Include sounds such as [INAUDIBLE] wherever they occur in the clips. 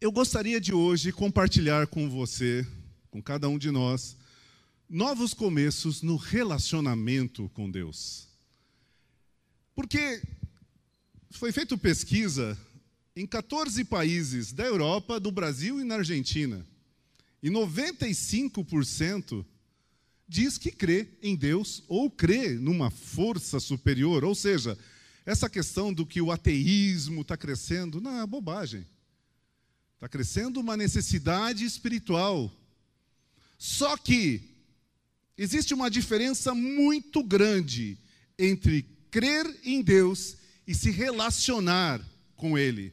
Eu gostaria de hoje compartilhar com você, com cada um de nós, novos começos no relacionamento com Deus. Porque foi feita pesquisa em 14 países da Europa, do Brasil e na Argentina. E 95% diz que crê em Deus ou crê numa força superior. Ou seja, essa questão do que o ateísmo está crescendo, não, é bobagem. Está crescendo uma necessidade espiritual. Só que existe uma diferença muito grande entre crer em Deus e se relacionar com Ele.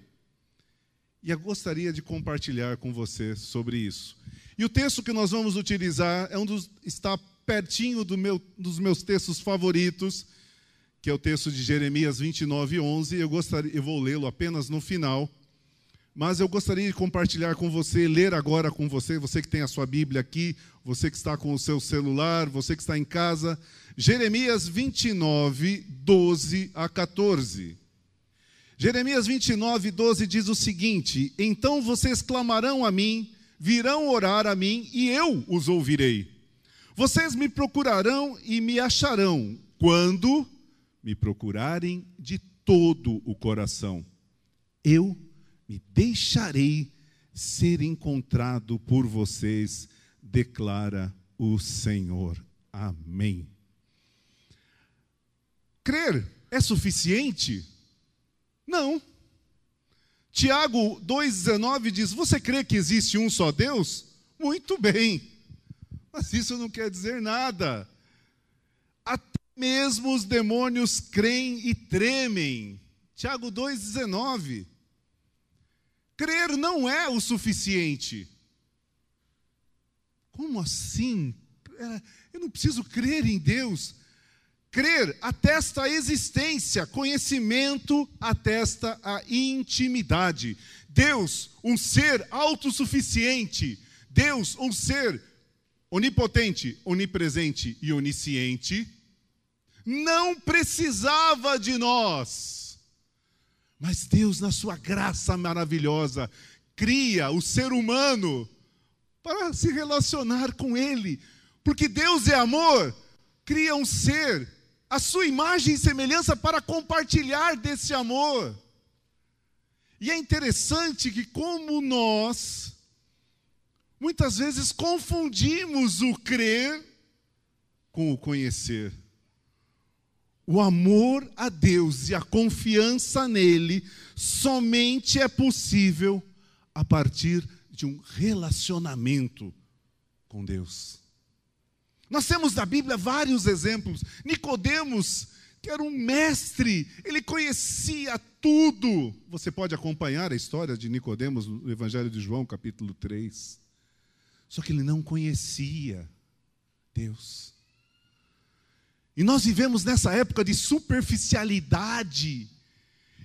E eu gostaria de compartilhar com você sobre isso. E o texto que nós vamos utilizar é um dos, está pertinho do meu, dos meus textos favoritos, que é o texto de Jeremias 29, 11. Eu, gostaria, eu vou lê-lo apenas no final. Mas eu gostaria de compartilhar com você, ler agora com você, você que tem a sua Bíblia aqui, você que está com o seu celular, você que está em casa, Jeremias 29, 12 a 14. Jeremias 29, 12 diz o seguinte: Então vocês clamarão a mim, virão orar a mim, e eu os ouvirei. Vocês me procurarão e me acharão, quando me procurarem de todo o coração. Eu me deixarei ser encontrado por vocês, declara o Senhor. Amém. Crer é suficiente? Não. Tiago 2,19 diz: Você crê que existe um só Deus? Muito bem. Mas isso não quer dizer nada. Até mesmo os demônios creem e tremem. Tiago 2,19. Crer não é o suficiente. Como assim? Eu não preciso crer em Deus. Crer atesta a existência, conhecimento atesta a intimidade. Deus, um ser autossuficiente. Deus, um ser onipotente, onipresente e onisciente, não precisava de nós mas Deus, na sua graça maravilhosa, cria o ser humano para se relacionar com Ele. Porque Deus é amor, cria um ser, a sua imagem e semelhança para compartilhar desse amor. E é interessante que, como nós, muitas vezes confundimos o crer com o conhecer. O amor a Deus e a confiança nele somente é possível a partir de um relacionamento com Deus. Nós temos na Bíblia vários exemplos. Nicodemos, que era um mestre, ele conhecia tudo. Você pode acompanhar a história de Nicodemos no Evangelho de João, capítulo 3. Só que ele não conhecia Deus. E nós vivemos nessa época de superficialidade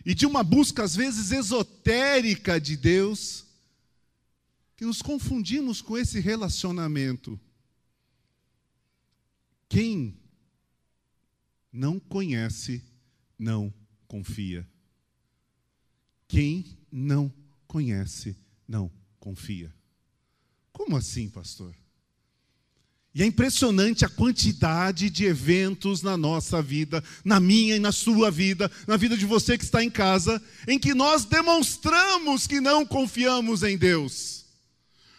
e de uma busca, às vezes, esotérica de Deus, que nos confundimos com esse relacionamento. Quem não conhece, não confia. Quem não conhece, não confia. Como assim, pastor? E é impressionante a quantidade de eventos na nossa vida, na minha e na sua vida, na vida de você que está em casa, em que nós demonstramos que não confiamos em Deus.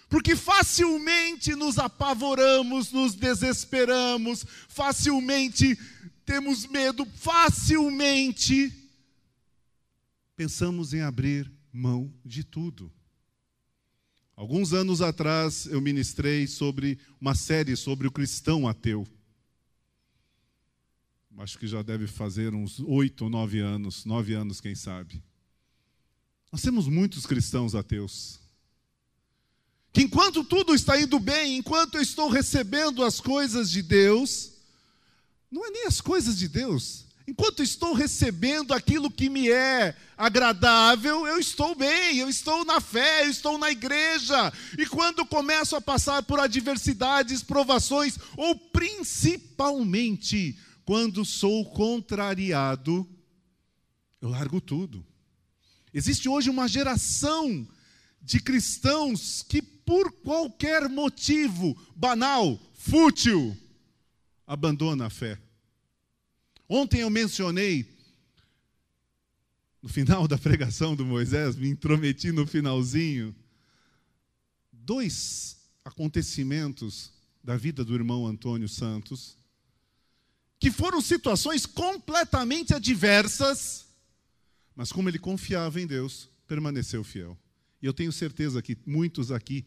Porque facilmente nos apavoramos, nos desesperamos, facilmente temos medo, facilmente pensamos em abrir mão de tudo. Alguns anos atrás eu ministrei sobre uma série sobre o cristão ateu. Acho que já deve fazer uns oito ou nove anos, nove anos, quem sabe. Nós temos muitos cristãos ateus. Que enquanto tudo está indo bem, enquanto eu estou recebendo as coisas de Deus, não é nem as coisas de Deus, Enquanto estou recebendo aquilo que me é agradável, eu estou bem, eu estou na fé, eu estou na igreja. E quando começo a passar por adversidades, provações, ou principalmente quando sou contrariado, eu largo tudo. Existe hoje uma geração de cristãos que, por qualquer motivo banal, fútil, abandonam a fé. Ontem eu mencionei, no final da pregação do Moisés, me intrometi no finalzinho, dois acontecimentos da vida do irmão Antônio Santos, que foram situações completamente adversas, mas como ele confiava em Deus, permaneceu fiel. E eu tenho certeza que muitos aqui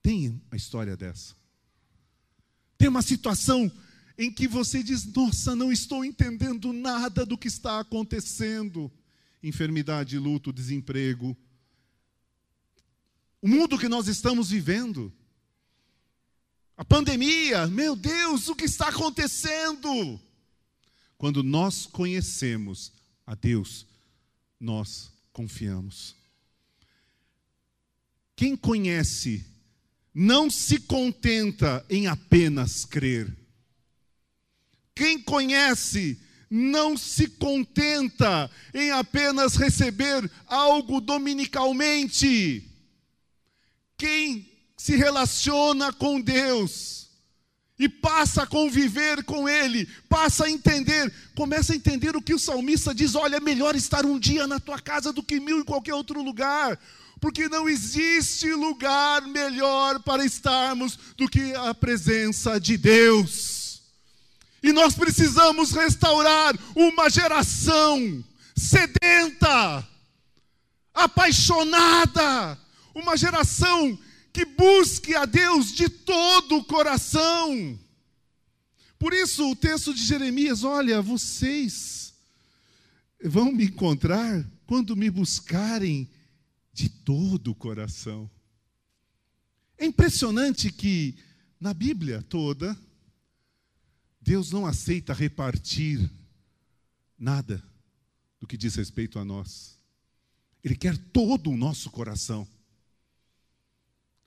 têm a história dessa. Tem uma situação em que você diz: Nossa, não estou entendendo nada do que está acontecendo. Enfermidade, luto, desemprego. O mundo que nós estamos vivendo. A pandemia, meu Deus, o que está acontecendo? Quando nós conhecemos a Deus, nós confiamos. Quem conhece não se contenta em apenas crer. Quem conhece não se contenta em apenas receber algo dominicalmente. Quem se relaciona com Deus e passa a conviver com Ele, passa a entender, começa a entender o que o salmista diz: olha, é melhor estar um dia na tua casa do que mil em qualquer outro lugar porque não existe lugar melhor para estarmos do que a presença de Deus. E nós precisamos restaurar uma geração sedenta, apaixonada, uma geração que busque a Deus de todo o coração. Por isso, o texto de Jeremias: olha, vocês vão me encontrar quando me buscarem de todo o coração. É impressionante que na Bíblia toda, Deus não aceita repartir nada do que diz respeito a nós. Ele quer todo o nosso coração.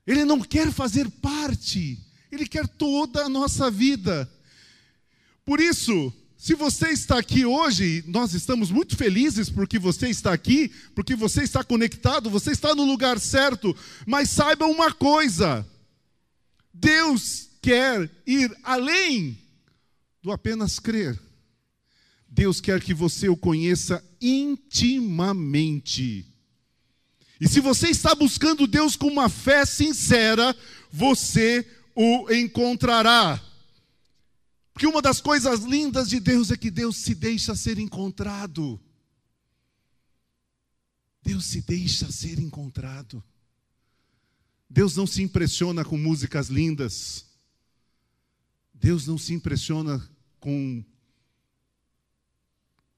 Ele não quer fazer parte, ele quer toda a nossa vida. Por isso, se você está aqui hoje, nós estamos muito felizes porque você está aqui, porque você está conectado, você está no lugar certo, mas saiba uma coisa: Deus quer ir além do apenas crer. Deus quer que você o conheça intimamente. E se você está buscando Deus com uma fé sincera, você o encontrará. Porque uma das coisas lindas de Deus é que Deus se deixa ser encontrado. Deus se deixa ser encontrado. Deus não se impressiona com músicas lindas. Deus não se impressiona com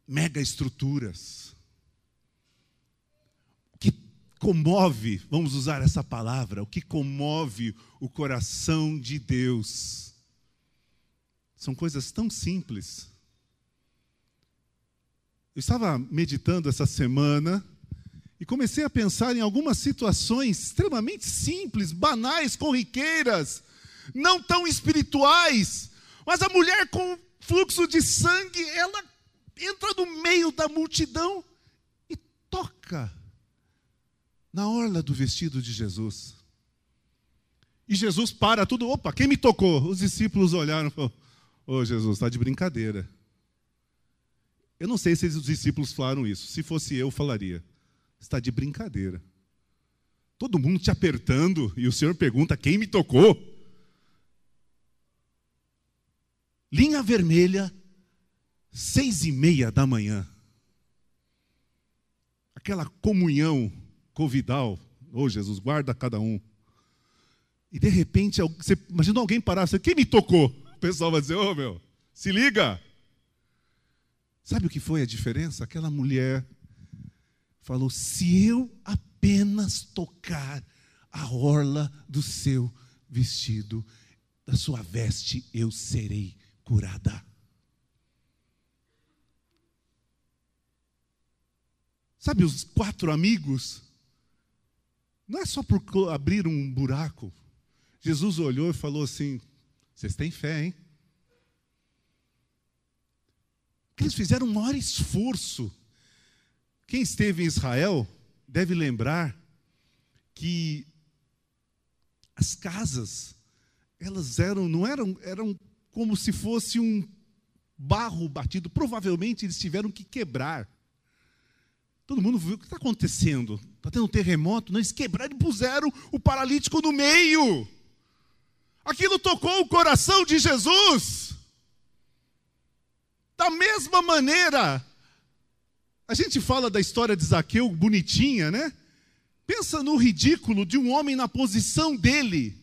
mega estruturas. O que comove, vamos usar essa palavra, o que comove o coração de Deus são coisas tão simples. Eu estava meditando essa semana e comecei a pensar em algumas situações extremamente simples, banais, corriqueiras, não tão espirituais, mas a mulher com fluxo de sangue, ela entra no meio da multidão e toca na orla do vestido de Jesus. E Jesus para tudo, opa, quem me tocou? Os discípulos olharam e falaram, Ô oh, Jesus, está de brincadeira. Eu não sei se os discípulos falaram isso. Se fosse eu, falaria. Está de brincadeira. Todo mundo te apertando e o Senhor pergunta quem me tocou. Linha vermelha, seis e meia da manhã. Aquela comunhão covidal. Ô oh, Jesus, guarda cada um. E de repente, você imagina alguém parar, você, quem me tocou? o pessoal vai dizer: Ô oh, meu, se liga. Sabe o que foi a diferença? Aquela mulher falou: se eu apenas tocar a orla do seu vestido, da sua veste, eu serei curada. Sabe os quatro amigos? Não é só por abrir um buraco. Jesus olhou e falou assim: vocês têm fé, hein? Porque eles fizeram um maior esforço. Quem esteve em Israel deve lembrar que as casas, elas eram, não eram, eram como se fosse um barro batido. Provavelmente eles tiveram que quebrar. Todo mundo viu o que está acontecendo. Está tendo um terremoto? Não, eles quebraram e puseram o paralítico no meio. Aquilo tocou o coração de Jesus. Da mesma maneira, a gente fala da história de Zaqueu bonitinha, né? Pensa no ridículo de um homem na posição dele.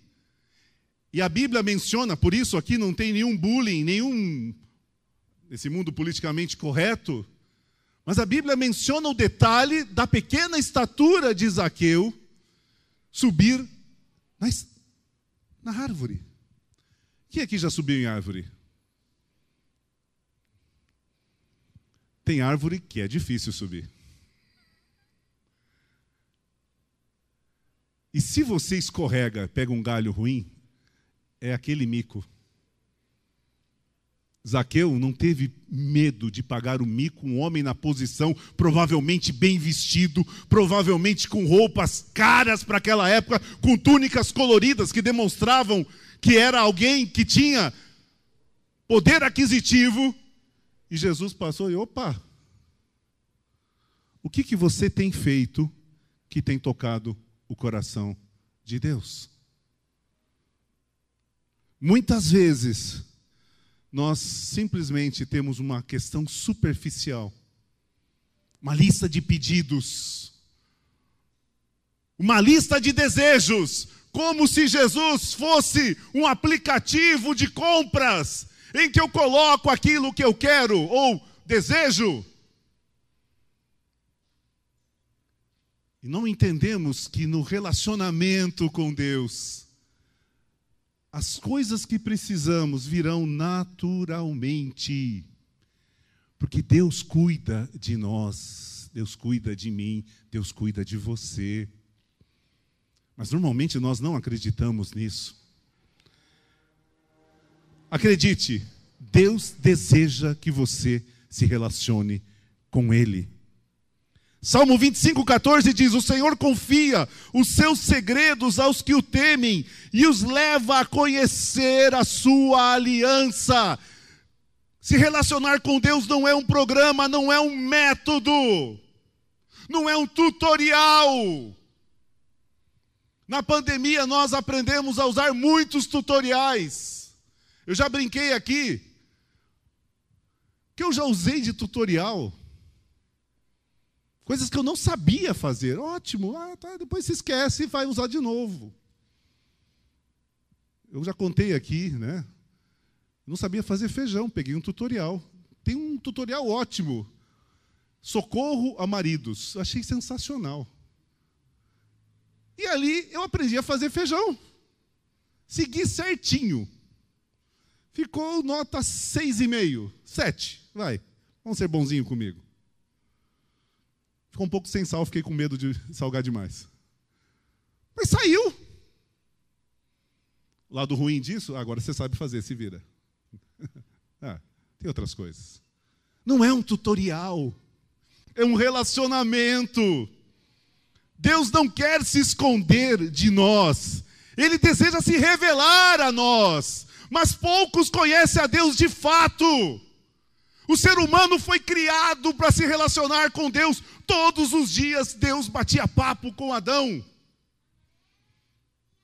E a Bíblia menciona, por isso aqui não tem nenhum bullying, nenhum nesse mundo politicamente correto, mas a Bíblia menciona o detalhe da pequena estatura de Zaqueu subir na, na árvore. Quem aqui já subiu em árvore? Tem árvore que é difícil subir. E se você escorrega, pega um galho ruim, é aquele mico. Zaqueu não teve medo de pagar o mico, um homem na posição, provavelmente bem vestido, provavelmente com roupas caras para aquela época, com túnicas coloridas que demonstravam que era alguém que tinha poder aquisitivo. E Jesus passou e, opa, o que, que você tem feito que tem tocado o coração de Deus? Muitas vezes, nós simplesmente temos uma questão superficial, uma lista de pedidos, uma lista de desejos, como se Jesus fosse um aplicativo de compras em que eu coloco aquilo que eu quero ou desejo. E não entendemos que no relacionamento com Deus, as coisas que precisamos virão naturalmente. Porque Deus cuida de nós, Deus cuida de mim, Deus cuida de você. Mas normalmente nós não acreditamos nisso. Acredite, Deus deseja que você se relacione com Ele. Salmo 25, 14 diz: O Senhor confia os seus segredos aos que o temem e os leva a conhecer a sua aliança. Se relacionar com Deus não é um programa, não é um método, não é um tutorial. Na pandemia, nós aprendemos a usar muitos tutoriais. Eu já brinquei aqui, que eu já usei de tutorial. Coisas que eu não sabia fazer. Ótimo, ah, tá, depois se esquece e vai usar de novo. Eu já contei aqui, né? Não sabia fazer feijão, peguei um tutorial. Tem um tutorial ótimo. Socorro a maridos. Achei sensacional. E ali eu aprendi a fazer feijão. Segui certinho. Ficou nota 6,5. 7. Vai. Vamos ser bonzinho comigo. Ficou um pouco sem sal, fiquei com medo de salgar demais. Mas saiu. Lado ruim disso, agora você sabe fazer, se vira. [LAUGHS] ah, tem outras coisas. Não é um tutorial. É um relacionamento. Deus não quer se esconder de nós, Ele deseja se revelar a nós, mas poucos conhecem a Deus de fato. O ser humano foi criado para se relacionar com Deus. Todos os dias Deus batia papo com Adão.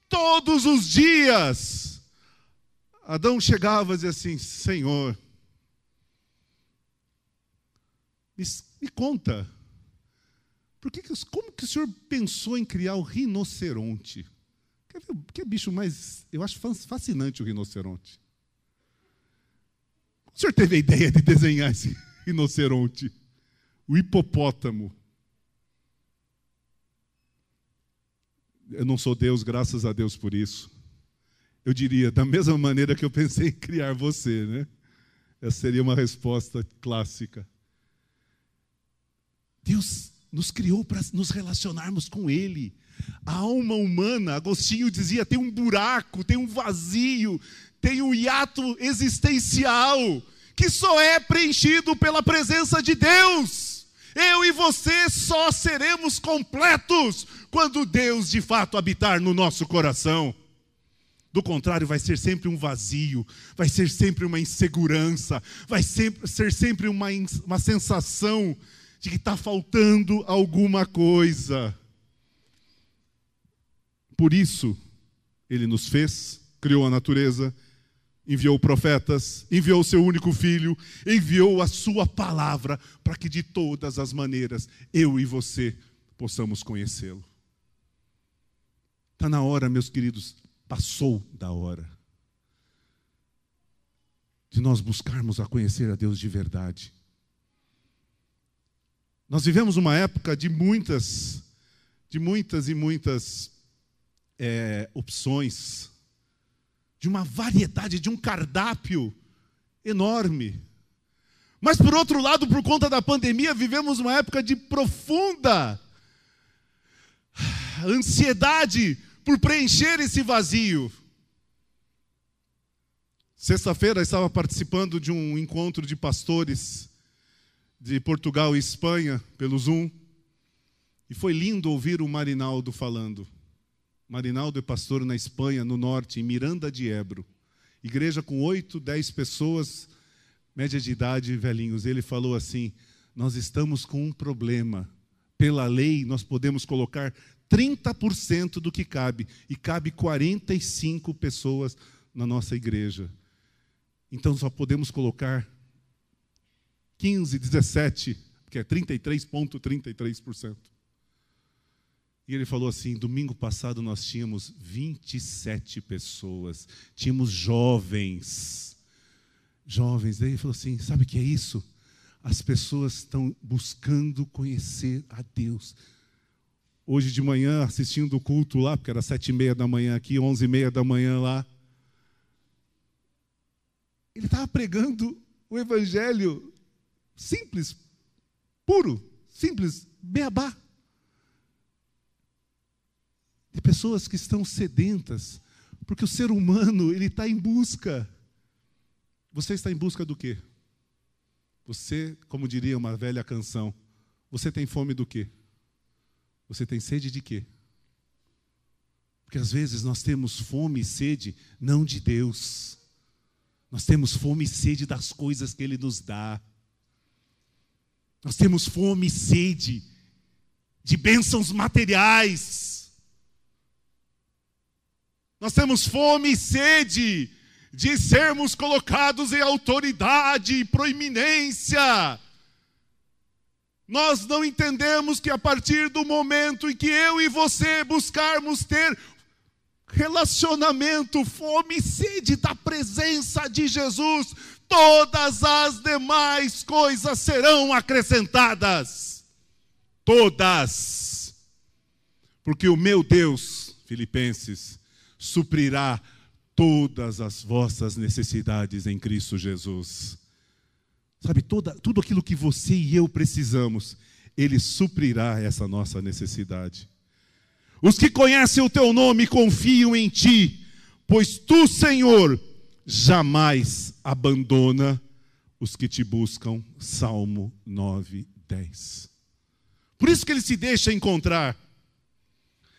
Todos os dias. Adão chegava e dizia assim: Senhor, me, me conta, por que, como que o senhor pensou em criar o rinoceronte? Quer ver, que bicho mais. Eu acho fascinante o rinoceronte. O senhor teve a ideia de desenhar esse [LAUGHS] rinoceronte? O hipopótamo. Eu não sou Deus, graças a Deus por isso. Eu diria, da mesma maneira que eu pensei em criar você, né? Essa seria uma resposta clássica. Deus nos criou para nos relacionarmos com Ele. A alma humana, Agostinho dizia, tem um buraco, tem um vazio, tem um hiato existencial que só é preenchido pela presença de Deus. Eu e você só seremos completos quando Deus de fato habitar no nosso coração. Do contrário, vai ser sempre um vazio, vai ser sempre uma insegurança, vai ser, sempre uma, uma sensação de que está faltando alguma coisa. Por isso, Ele nos fez, criou a natureza, enviou profetas, enviou seu único filho, enviou a sua palavra para que de todas as maneiras eu e você possamos conhecê-lo. Está na hora, meus queridos, passou da hora de nós buscarmos a conhecer a Deus de verdade. Nós vivemos uma época de muitas, de muitas e muitas é, opções de uma variedade, de um cardápio enorme. Mas, por outro lado, por conta da pandemia, vivemos uma época de profunda ansiedade por preencher esse vazio. Sexta-feira estava participando de um encontro de pastores de Portugal e Espanha pelo Zoom. E foi lindo ouvir o Marinaldo falando. Marinaldo é pastor na Espanha, no norte, em Miranda de Ebro. Igreja com oito, dez pessoas, média de idade, velhinhos. Ele falou assim: Nós estamos com um problema. Pela lei, nós podemos colocar 30% do que cabe, e cabe 45 pessoas na nossa igreja. Então só podemos colocar 15, 17, que é 33,33%. ,33%. E ele falou assim: domingo passado nós tínhamos 27 pessoas, tínhamos jovens. Jovens. Daí ele falou assim: sabe o que é isso? As pessoas estão buscando conhecer a Deus. Hoje de manhã, assistindo o culto lá, porque era sete e meia da manhã aqui, onze e meia da manhã lá. Ele estava pregando o evangelho simples, puro, simples, beabá de pessoas que estão sedentas, porque o ser humano ele está em busca. Você está em busca do quê? Você, como diria uma velha canção, você tem fome do quê? Você tem sede de quê? Porque às vezes nós temos fome e sede não de Deus. Nós temos fome e sede das coisas que Ele nos dá. Nós temos fome e sede de bênçãos materiais. Nós temos fome e sede de sermos colocados em autoridade e proeminência. Nós não entendemos que a partir do momento em que eu e você buscarmos ter relacionamento, fome e sede da presença de Jesus, todas as demais coisas serão acrescentadas. Todas. Porque o meu Deus, Filipenses, suprirá todas as vossas necessidades em Cristo Jesus. Sabe, toda, tudo aquilo que você e eu precisamos, Ele suprirá essa nossa necessidade. Os que conhecem o teu nome confiam em ti, pois tu, Senhor, jamais abandona os que te buscam. Salmo 9, 10. Por isso que ele se deixa encontrar.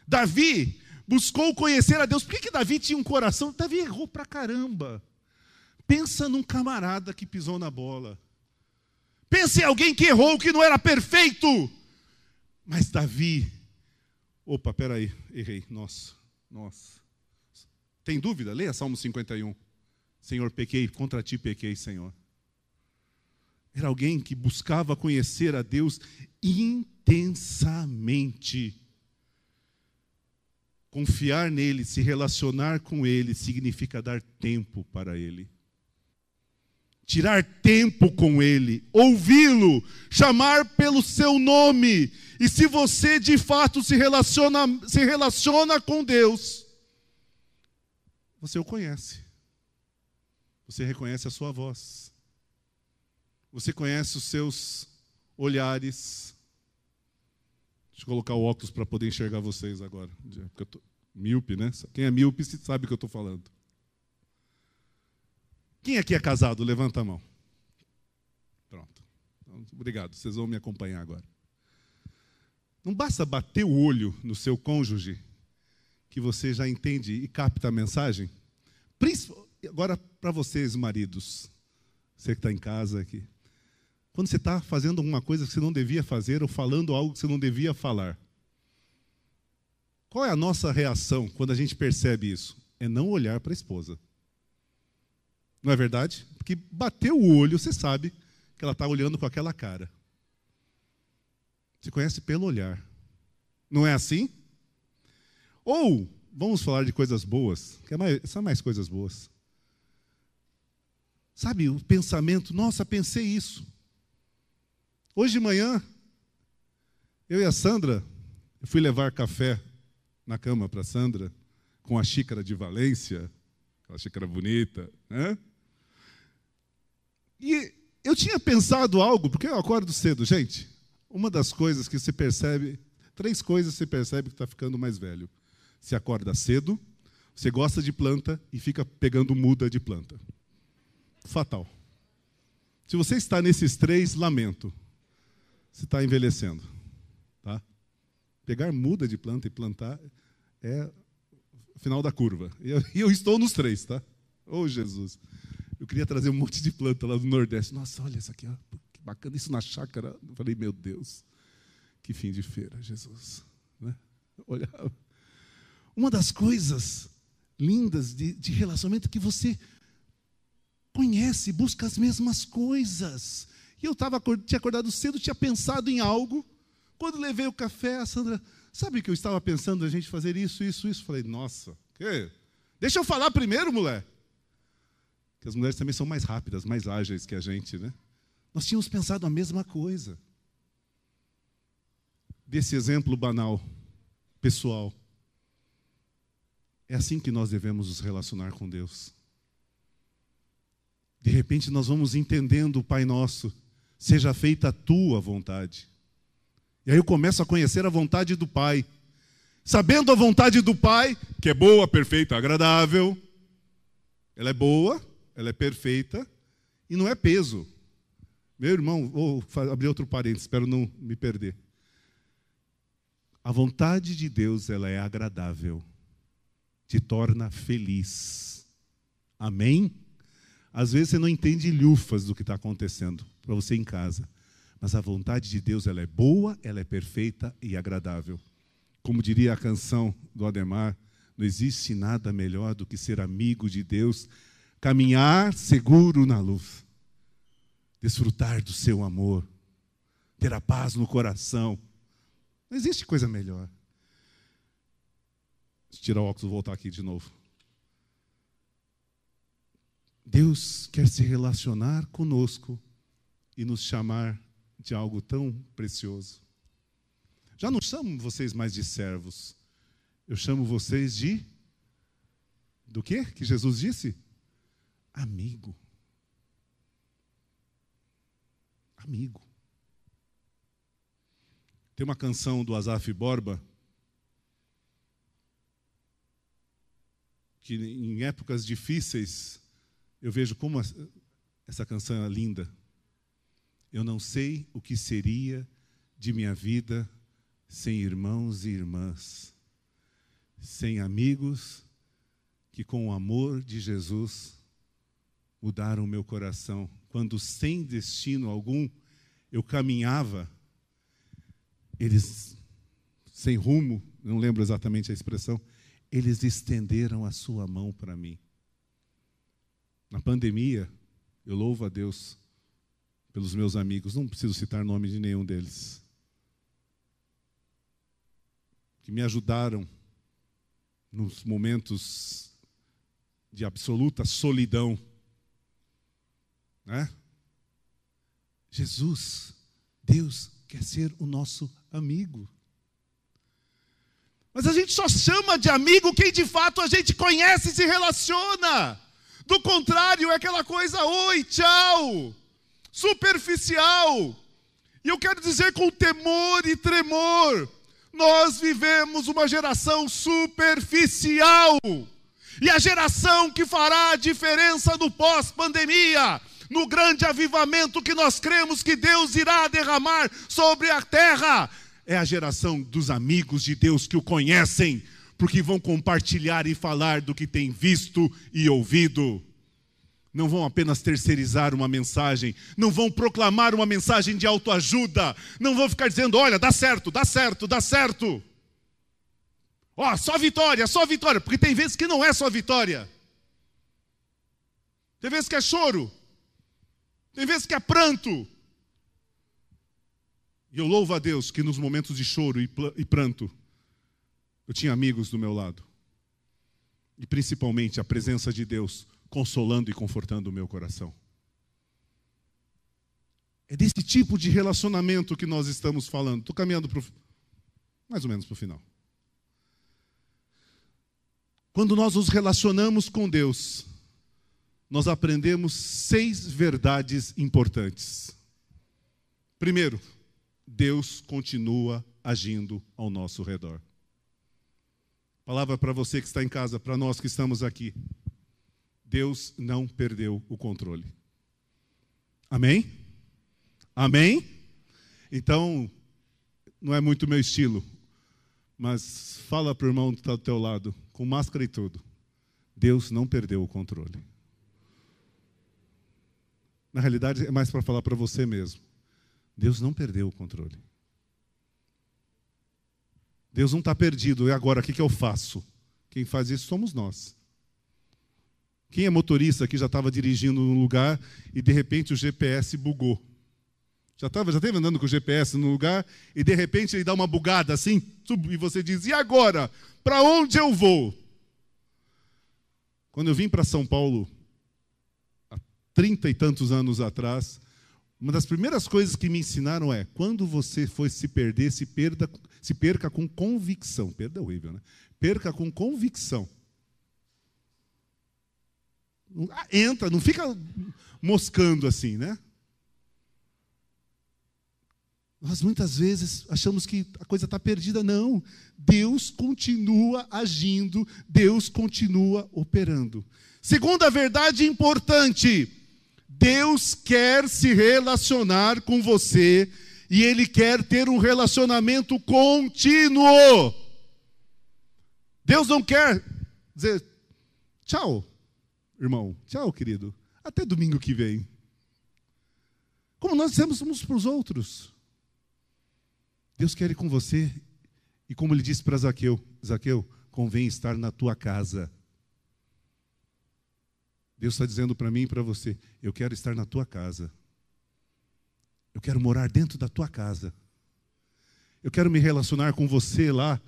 Davi, buscou conhecer a Deus. Por que, que Davi tinha um coração? Davi errou pra caramba. Pensa num camarada que pisou na bola. Pensa em alguém que errou, que não era perfeito. Mas Davi, opa, peraí, errei. Nossa, nossa. Tem dúvida? Leia Salmo 51. Senhor, pequei, contra ti pequei, Senhor. Era alguém que buscava conhecer a Deus intensamente. Confiar nele, se relacionar com ele, significa dar tempo para ele. Tirar tempo com ele, ouvi-lo, chamar pelo seu nome. E se você de fato se relaciona, se relaciona com Deus, você o conhece. Você reconhece a sua voz. Você conhece os seus olhares, Deixa eu colocar o óculos para poder enxergar vocês agora. Porque eu tô míope, né? Quem é míope sabe o que eu estou falando. Quem aqui é casado? Levanta a mão. Pronto. Obrigado, vocês vão me acompanhar agora. Não basta bater o olho no seu cônjuge que você já entende e capta a mensagem? Agora, para vocês, maridos, você que está em casa aqui. Quando você está fazendo alguma coisa que você não devia fazer ou falando algo que você não devia falar. Qual é a nossa reação quando a gente percebe isso? É não olhar para a esposa. Não é verdade? Porque bateu o olho, você sabe que ela está olhando com aquela cara. Você conhece pelo olhar. Não é assim? Ou, vamos falar de coisas boas, que é mais, são mais coisas boas. Sabe, o pensamento, nossa, pensei isso. Hoje de manhã, eu e a Sandra, eu fui levar café na cama para a Sandra, com a xícara de Valência, aquela xícara bonita, né? E eu tinha pensado algo, porque eu acordo cedo, gente. Uma das coisas que você percebe, três coisas você percebe que está ficando mais velho. Você acorda cedo, você gosta de planta e fica pegando muda de planta. Fatal. Se você está nesses três, lamento. Você está envelhecendo. Tá? Pegar muda de planta e plantar é final da curva. E eu, eu, estou nos três, tá? Oh, Jesus. Eu queria trazer um monte de planta lá do Nordeste. Nossa, olha isso aqui, ó. que bacana. Isso na chácara. Eu falei, meu Deus, que fim de feira, Jesus. Né? Uma das coisas lindas de, de relacionamento que você conhece, busca as mesmas coisas. E eu tava, tinha acordado cedo, tinha pensado em algo. Quando levei o café, a Sandra, sabe que eu estava pensando a gente fazer isso, isso, isso? Falei, nossa, que? Deixa eu falar primeiro, mulher. Que as mulheres também são mais rápidas, mais ágeis que a gente, né? Nós tínhamos pensado a mesma coisa. Desse exemplo banal, pessoal. É assim que nós devemos nos relacionar com Deus. De repente nós vamos entendendo o Pai Nosso, seja feita a tua vontade. E aí eu começo a conhecer a vontade do Pai. Sabendo a vontade do Pai, que é boa, perfeita, agradável. Ela é boa, ela é perfeita e não é peso. Meu irmão, vou abrir outro parênteses, espero não me perder. A vontade de Deus, ela é agradável te torna feliz. Amém? Às vezes você não entende lufas do que está acontecendo para você em casa, mas a vontade de Deus ela é boa, ela é perfeita e agradável. Como diria a canção do Ademar, não existe nada melhor do que ser amigo de Deus, caminhar seguro na luz, desfrutar do seu amor, ter a paz no coração. Não existe coisa melhor. Tirar o óculos e voltar aqui de novo. Deus quer se relacionar conosco e nos chamar de algo tão precioso. Já não chamo vocês mais de servos. Eu chamo vocês de do que que Jesus disse? Amigo. Amigo. Tem uma canção do Azaf Borba que em épocas difíceis eu vejo como essa canção é linda. Eu não sei o que seria de minha vida sem irmãos e irmãs, sem amigos que com o amor de Jesus mudaram o meu coração. Quando sem destino algum eu caminhava, eles sem rumo, não lembro exatamente a expressão, eles estenderam a sua mão para mim. Na pandemia, eu louvo a Deus pelos meus amigos, não preciso citar nome de nenhum deles, que me ajudaram nos momentos de absoluta solidão. Né? Jesus, Deus, quer ser o nosso amigo. Mas a gente só chama de amigo quem de fato a gente conhece e se relaciona. Do contrário, é aquela coisa, oi, tchau, superficial. E eu quero dizer com temor e tremor, nós vivemos uma geração superficial. E a geração que fará a diferença no pós-pandemia no grande avivamento que nós cremos que Deus irá derramar sobre a terra. É a geração dos amigos de Deus que o conhecem, porque vão compartilhar e falar do que têm visto e ouvido. Não vão apenas terceirizar uma mensagem, não vão proclamar uma mensagem de autoajuda, não vão ficar dizendo: olha, dá certo, dá certo, dá certo. Ó, só vitória, só vitória, porque tem vezes que não é só vitória. Tem vezes que é choro. Tem vezes que é pranto. E eu louvo a Deus que nos momentos de choro e pranto, eu tinha amigos do meu lado. E principalmente a presença de Deus consolando e confortando o meu coração. É desse tipo de relacionamento que nós estamos falando. Estou caminhando pro, mais ou menos para o final. Quando nós nos relacionamos com Deus, nós aprendemos seis verdades importantes. Primeiro, Deus continua agindo ao nosso redor. Palavra para você que está em casa, para nós que estamos aqui. Deus não perdeu o controle. Amém? Amém? Então, não é muito meu estilo, mas fala para o irmão que está do teu lado, com máscara e tudo. Deus não perdeu o controle. Na realidade, é mais para falar para você mesmo. Deus não perdeu o controle. Deus não está perdido. E agora, o que, que eu faço? Quem faz isso somos nós. Quem é motorista que já estava dirigindo num lugar e de repente o GPS bugou? Já estava já teve andando com o GPS no lugar e de repente ele dá uma bugada assim e você diz: e agora? Para onde eu vou? Quando eu vim para São Paulo trinta e tantos anos atrás, uma das primeiras coisas que me ensinaram é: quando você for se perder, se, perda, se perca com convicção. Perda horrível, né? Perca com convicção. Entra, não fica moscando assim, né? Nós muitas vezes achamos que a coisa está perdida. Não. Deus continua agindo, Deus continua operando. Segunda verdade importante Deus quer se relacionar com você e Ele quer ter um relacionamento contínuo. Deus não quer dizer tchau, irmão, tchau, querido, até domingo que vem. Como nós dizemos uns para os outros. Deus quer ir com você e como ele disse para Zaqueu: Zaqueu, convém estar na tua casa. Deus está dizendo para mim e para você: eu quero estar na tua casa. Eu quero morar dentro da tua casa. Eu quero me relacionar com você lá,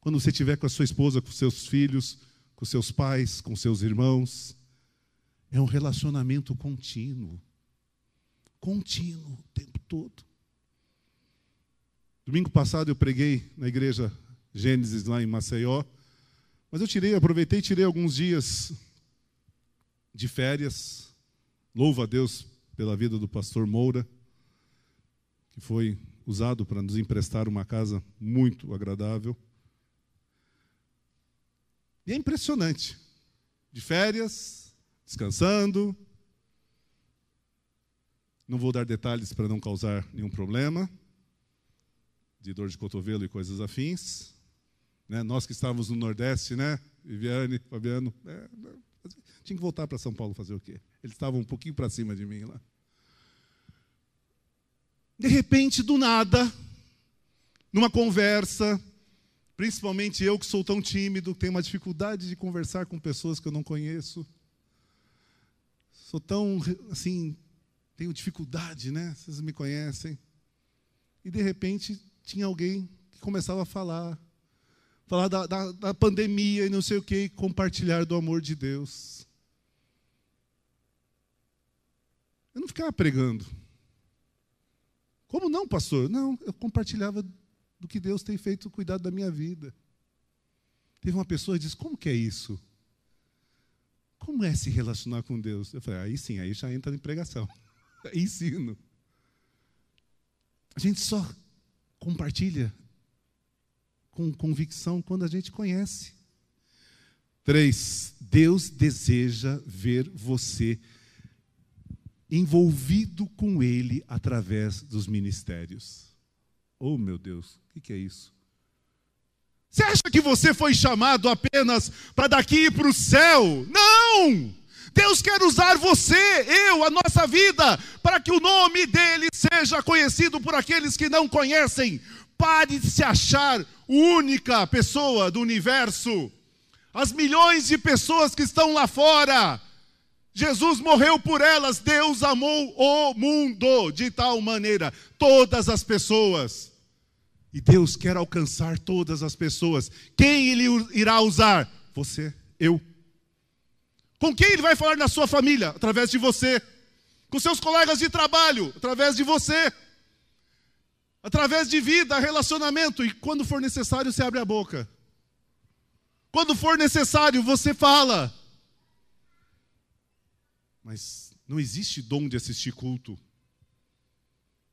quando você estiver com a sua esposa, com seus filhos, com seus pais, com seus irmãos. É um relacionamento contínuo. Contínuo o tempo todo. Domingo passado eu preguei na igreja Gênesis lá em Maceió, mas eu tirei, aproveitei e tirei alguns dias de férias. Louvo a Deus pela vida do pastor Moura, que foi usado para nos emprestar uma casa muito agradável. E é impressionante. De férias, descansando. Não vou dar detalhes para não causar nenhum problema de dor de cotovelo e coisas afins. Né? Nós que estávamos no Nordeste, né? Viviane, Fabiano, é, tinha que voltar para São Paulo fazer o quê? Eles estavam um pouquinho para cima de mim lá. De repente, do nada, numa conversa, principalmente eu que sou tão tímido, tenho uma dificuldade de conversar com pessoas que eu não conheço. Sou tão, assim, tenho dificuldade, né? Vocês me conhecem. E de repente tinha alguém que começava a falar, falar da, da, da pandemia e não sei o que, compartilhar do amor de Deus. Eu não ficava pregando. Como não, pastor? Não, eu compartilhava do que Deus tem feito, cuidado da minha vida. Teve uma pessoa que disse: Como que é isso? Como é se relacionar com Deus? Eu falei: Aí sim, aí já entra em pregação. [LAUGHS] Ensino. A gente só compartilha com convicção quando a gente conhece. Três, Deus deseja ver você envolvido com Ele através dos ministérios. Oh, meu Deus, o que é isso? Você acha que você foi chamado apenas para daqui para o céu? Não! Deus quer usar você, eu, a nossa vida, para que o nome dele seja conhecido por aqueles que não conhecem. Pare de se achar única pessoa do universo. As milhões de pessoas que estão lá fora, Jesus morreu por elas, Deus amou o mundo de tal maneira, todas as pessoas. E Deus quer alcançar todas as pessoas. Quem Ele irá usar? Você, eu. Com quem Ele vai falar na sua família? Através de você. Com seus colegas de trabalho? Através de você. Através de vida, relacionamento. E quando for necessário, você abre a boca. Quando for necessário, você fala. Mas não existe dom de assistir culto.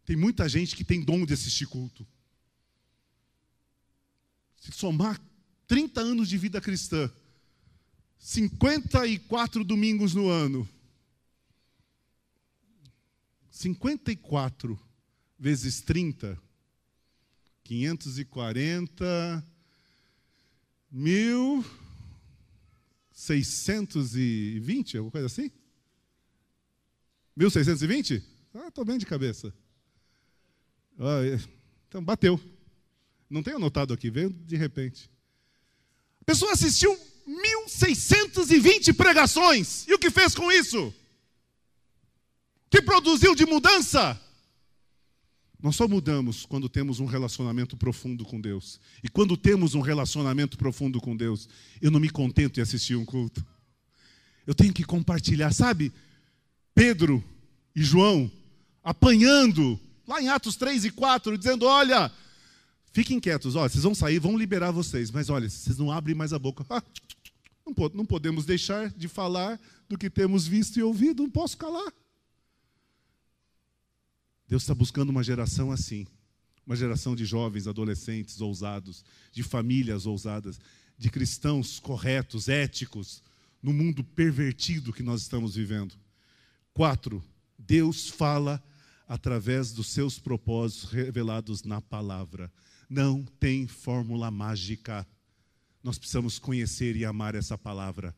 Tem muita gente que tem dom de assistir culto. Se somar 30 anos de vida cristã, 54 domingos no ano, 54 vezes 30, 540, 1620, alguma coisa assim? 1620? Ah, estou bem de cabeça. Ah, então, bateu. Não tenho anotado aqui, veio de repente. A pessoa assistiu 1620 pregações. E o que fez com isso? O que produziu de mudança? Nós só mudamos quando temos um relacionamento profundo com Deus. E quando temos um relacionamento profundo com Deus, eu não me contento em assistir um culto. Eu tenho que compartilhar, sabe? Pedro e João apanhando, lá em Atos 3 e 4, dizendo: Olha, Fiquem quietos, olha, vocês vão sair, vão liberar vocês, mas olha, vocês não abrem mais a boca. [LAUGHS] Ah, não, não podemos deixar de falar do que temos visto e ouvido, não posso calar. Deus está buscando uma geração assim, uma geração de jovens, adolescentes ousados, de famílias ousadas, de cristãos corretos, éticos, no mundo pervertido que nós estamos vivendo. Quatro, Deus fala através dos seus propósitos revelados na palavra não tem fórmula mágica. Nós precisamos conhecer e amar essa palavra.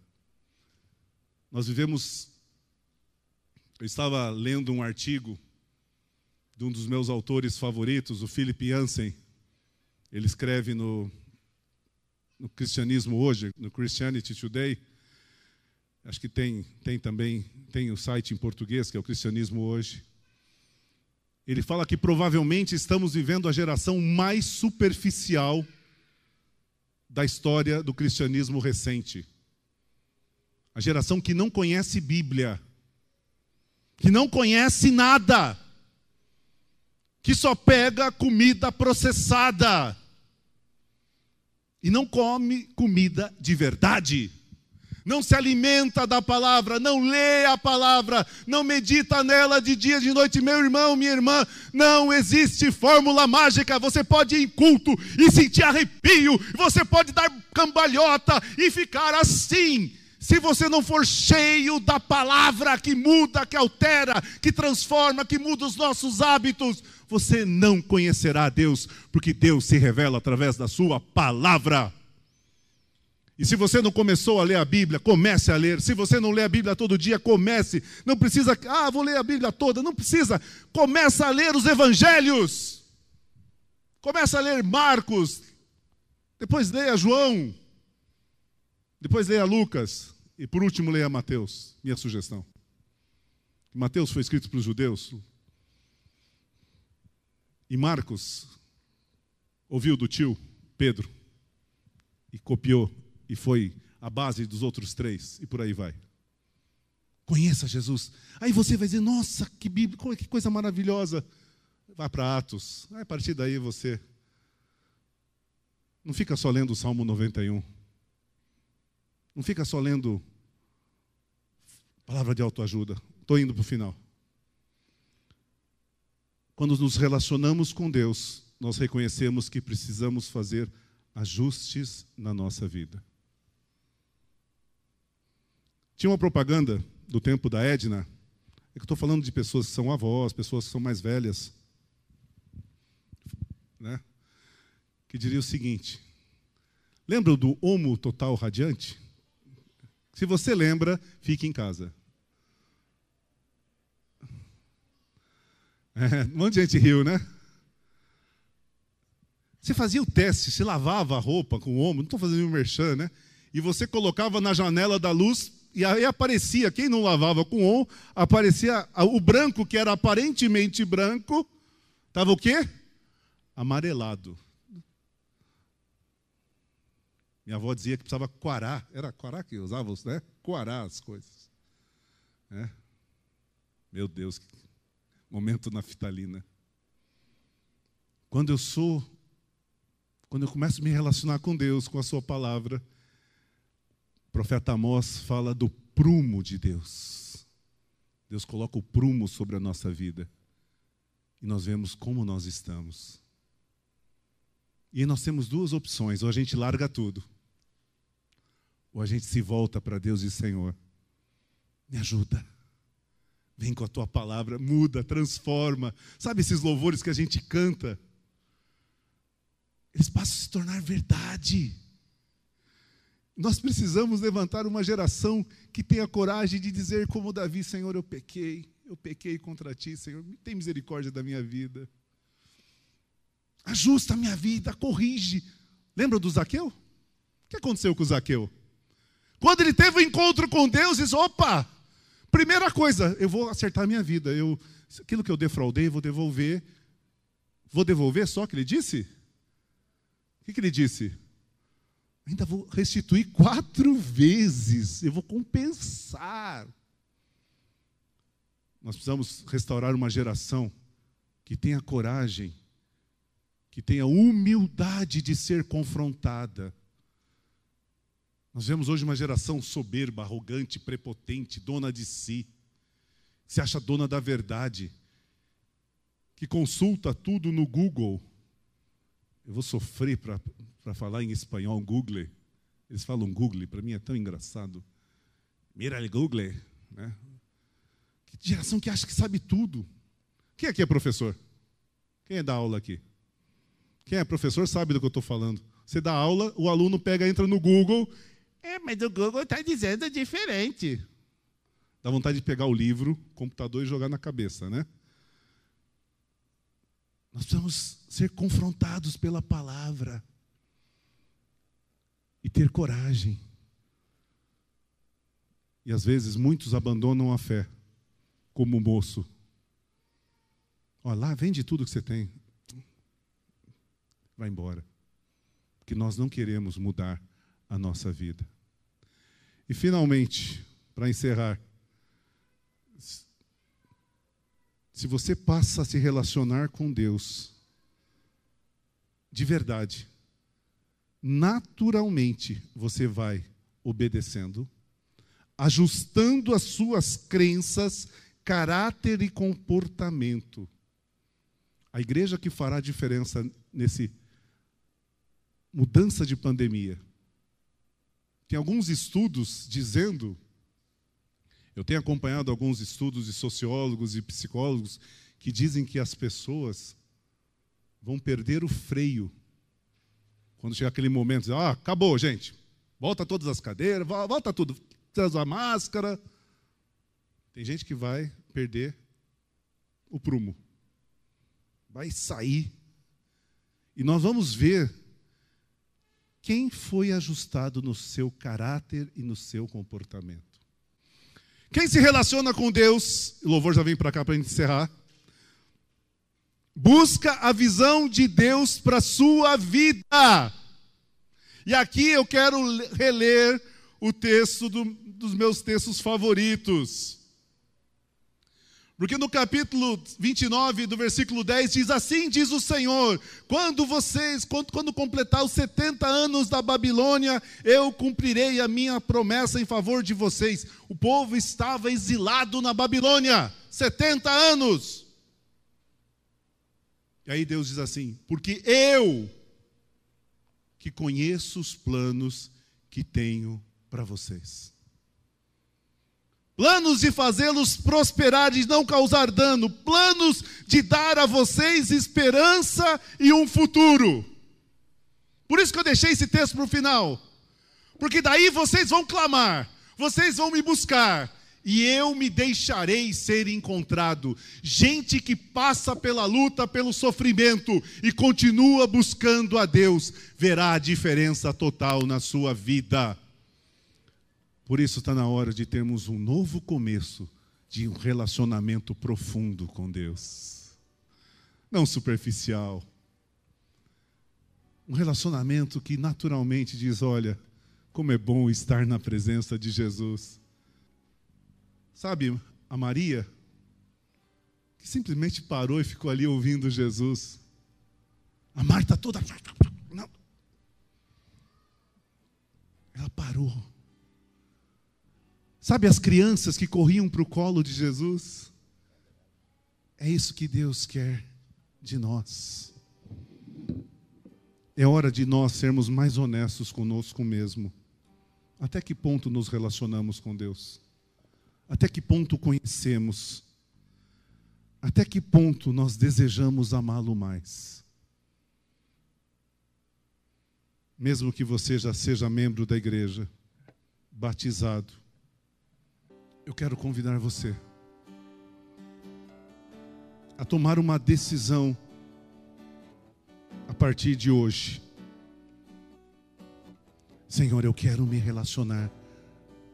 Nós vivemos. Eu estava lendo um artigo de um dos meus autores favoritos, o Philip Jansen. Ele escreve no, no Cristianismo Hoje, no Christianity Today. Acho que tem, tem também, tem o site em português, que é o Cristianismo Hoje. Ele fala que provavelmente estamos vivendo a geração mais superficial da história do cristianismo recente. A geração que não conhece Bíblia, que não conhece nada, que só pega comida processada e não come comida de verdade não se alimenta da palavra, não lê a palavra, não medita nela de dia, de noite, meu irmão, minha irmã, não existe fórmula mágica. Você pode ir em culto e sentir arrepio, você pode dar cambalhota e ficar assim. Se você não for cheio da palavra que muda, que altera, que transforma, que muda os nossos hábitos, você não conhecerá Deus, porque Deus se revela através da Sua palavra. E se você não começou a ler a Bíblia, comece a ler. Se você não lê a Bíblia todo dia, comece. Não precisa, ah, vou ler a Bíblia toda. Não precisa. Comece a ler os evangelhos. Comece a ler Marcos. Depois leia João. Depois leia Lucas. E por último, leia Mateus. Minha sugestão. Mateus foi escrito para os judeus. E Marcos ouviu do tio Pedro e copiou e foi a base dos outros três, e por aí vai. Conheça Jesus. Aí você vai dizer: Nossa, que Bíblia, que coisa maravilhosa. Vá para Atos. Aí, a partir daí você. Não fica só lendo o Salmo 91. Não fica só lendo palavra de autoajuda. Estou indo para o final. Quando nos relacionamos com Deus, nós reconhecemos que precisamos fazer ajustes na nossa vida. Tinha uma propaganda do tempo da Edna, É que estou falando de pessoas que são avós, pessoas que são mais velhas. Né? Que diria o seguinte: lembram do Homo Total Radiante? Se você lembra, fique em casa. É, um monte de gente riu, né? Você fazia o teste, se lavava a roupa com o ombro, não estou fazendo um merchan, né? E você colocava na janela da luz e aí aparecia, quem não lavava com on, aparecia o branco, que era aparentemente branco, estava o quê? Amarelado. Minha avó dizia que precisava quarar, era quarar que usava, né? Quarar as coisas. É. Meu Deus, momento naftalina. Quando eu sou quando eu começo a me relacionar com Deus, com a Sua palavra, profeta Amós fala do prumo de Deus. Deus coloca o prumo sobre a nossa vida. E nós vemos como nós estamos. E nós temos duas opções: ou a gente larga tudo, ou a gente se volta para Deus e Senhor, me ajuda. Vem com a tua palavra, muda, transforma. Sabe esses louvores que a gente canta? eles passam a se tornar verdade. Nós precisamos levantar uma geração que tenha coragem de dizer, como Davi: Senhor, eu pequei, eu pequei contra ti, Senhor, tem misericórdia da minha vida. Ajusta a minha vida, corrige. Lembra do Zaqueu? O que aconteceu com o Zaqueu? Quando ele teve o um encontro com Deus, disse: opa, primeira coisa, eu vou acertar a minha vida. Eu, aquilo que eu defraudei, vou devolver. Vou devolver só que ele disse? O que, que ele disse? Ainda vou restituir quatro vezes, eu vou compensar. Nós precisamos restaurar uma geração que tenha coragem, que tenha humildade de ser confrontada. Nós vemos hoje uma geração soberba, arrogante, prepotente, dona de si, se acha dona da verdade, que consulta tudo no Google eu vou sofrer para falar em espanhol, Google. Eles falam Google, para mim é tão engraçado. Mira el Google. Né? Que geração que acha que sabe tudo. Quem aqui é professor? Quem é da aula aqui? Quem é professor sabe do que eu estou falando. Você dá aula, o aluno pega, entra no Google. É, mas o Google está dizendo diferente. Dá vontade de pegar o livro, computador e jogar na cabeça, né? Nós precisamos ser confrontados pela palavra e ter coragem. E às vezes muitos abandonam a fé, como o moço. Olha lá, vende tudo que você tem. Vai embora. Porque nós não queremos mudar a nossa vida. E finalmente, para encerrar, se você passa a se relacionar com Deus de verdade, naturalmente você vai obedecendo, ajustando as suas crenças, caráter e comportamento. A igreja que fará diferença nesse mudança de pandemia. Tem alguns estudos dizendo eu tenho acompanhado alguns estudos de sociólogos e psicólogos que dizem que as pessoas vão perder o freio quando chegar aquele momento, ah, acabou, gente. Volta todas as cadeiras, volta tudo, traz a máscara. Tem gente que vai perder o prumo. Vai sair. E nós vamos ver quem foi ajustado no seu caráter e no seu comportamento. Quem se relaciona com Deus, o louvor já vem para cá para encerrar, busca a visão de Deus para a sua vida. E aqui eu quero reler o texto do, dos meus textos favoritos. Porque no capítulo 29, do versículo 10, diz assim: diz o Senhor, quando vocês, quando, quando completar os 70 anos da Babilônia, eu cumprirei a minha promessa em favor de vocês. O povo estava exilado na Babilônia, 70 anos. E aí Deus diz assim: porque eu, que conheço os planos que tenho para vocês. Planos de fazê-los prosperar e não causar dano, planos de dar a vocês esperança e um futuro. Por isso que eu deixei esse texto para o final, porque daí vocês vão clamar, vocês vão me buscar, e eu me deixarei ser encontrado. Gente que passa pela luta, pelo sofrimento e continua buscando a Deus, verá a diferença total na sua vida. Por isso está na hora de termos um novo começo de um relacionamento profundo com Deus, não superficial. Um relacionamento que naturalmente diz: olha, como é bom estar na presença de Jesus Sabe, a Maria, que simplesmente parou e ficou ali ouvindo Jesus. A Marta toda. Não. Ela parou. Sabe as crianças que corriam para o colo de Jesus? É isso que Deus quer de nós. É hora de nós sermos mais honestos conosco mesmo. Até que ponto nos relacionamos com Deus? Até que ponto conhecemos? Até que ponto nós desejamos amá-lo mais? Mesmo que você já seja membro da igreja, batizado, eu quero convidar você a tomar uma decisão a partir de hoje. Senhor, eu quero me relacionar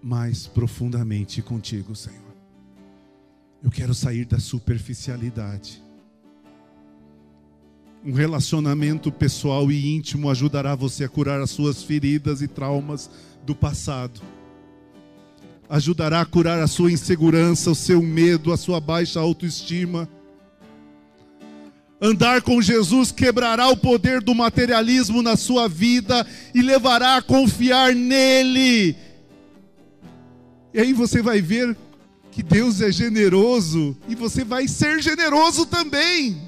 mais profundamente contigo, Senhor. Eu quero sair da superficialidade. Um relacionamento pessoal e íntimo ajudará você a curar as suas feridas e traumas do passado. Ajudará a curar a sua insegurança, o seu medo, a sua baixa autoestima. Andar com Jesus quebrará o poder do materialismo na sua vida e levará a confiar nele e aí você vai ver que Deus é generoso e você vai ser generoso também.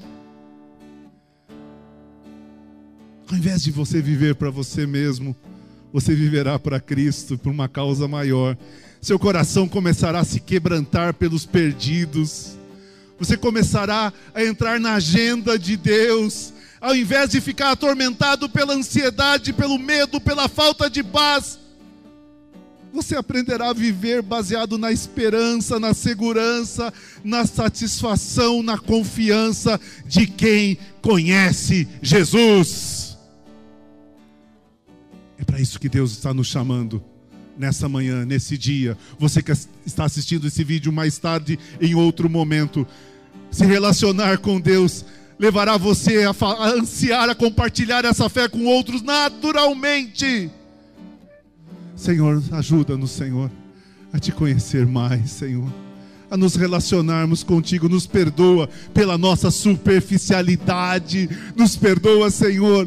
Ao invés de você viver para você mesmo, você viverá para Cristo, por uma causa maior. Seu coração começará a se quebrantar pelos perdidos. Você começará a entrar na agenda de Deus. Ao invés de ficar atormentado pela ansiedade, pelo medo, pela falta de paz, você aprenderá a viver baseado na esperança, na segurança, na satisfação, na confiança de quem conhece Jesus. É para isso que Deus está nos chamando nessa manhã, nesse dia. Você que está assistindo esse vídeo mais tarde, em outro momento, se relacionar com Deus levará você a, a ansiar, a compartilhar essa fé com outros naturalmente. Senhor, ajuda-nos, Senhor, a te conhecer mais, Senhor, a nos relacionarmos contigo. Nos perdoa pela nossa superficialidade, nos perdoa, Senhor,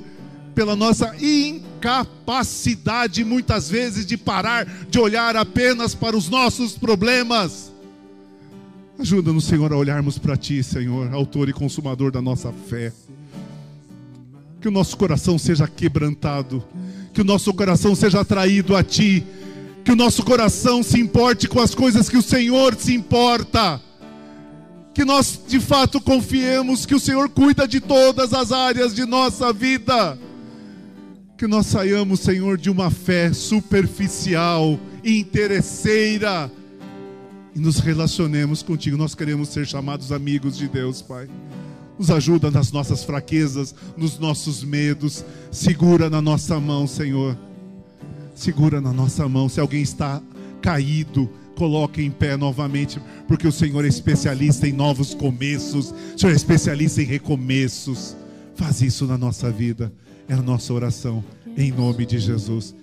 pela nossa incapacidade, muitas vezes, de parar de olhar apenas para os nossos problemas. Ajuda-nos, Senhor, a olharmos para Ti, Senhor, autor e consumador da nossa fé. Que o nosso coração seja quebrantado que o nosso coração seja atraído a Ti, que o nosso coração se importe com as coisas que o Senhor se importa, que nós de fato confiemos que o Senhor cuida de todas as áreas de nossa vida, que nós saiamos, Senhor, de uma fé superficial, interesseira, e nos relacionemos contigo. Nós queremos ser chamados amigos de Deus, Pai. Nos ajuda nas nossas fraquezas, nos nossos medos. Segura na nossa mão, Senhor. Segura na nossa mão. Se alguém está caído, coloque em pé novamente, porque o Senhor é especialista em novos começos. O Senhor é especialista em recomeços. Faz isso na nossa vida. É a nossa oração. Em nome de Jesus.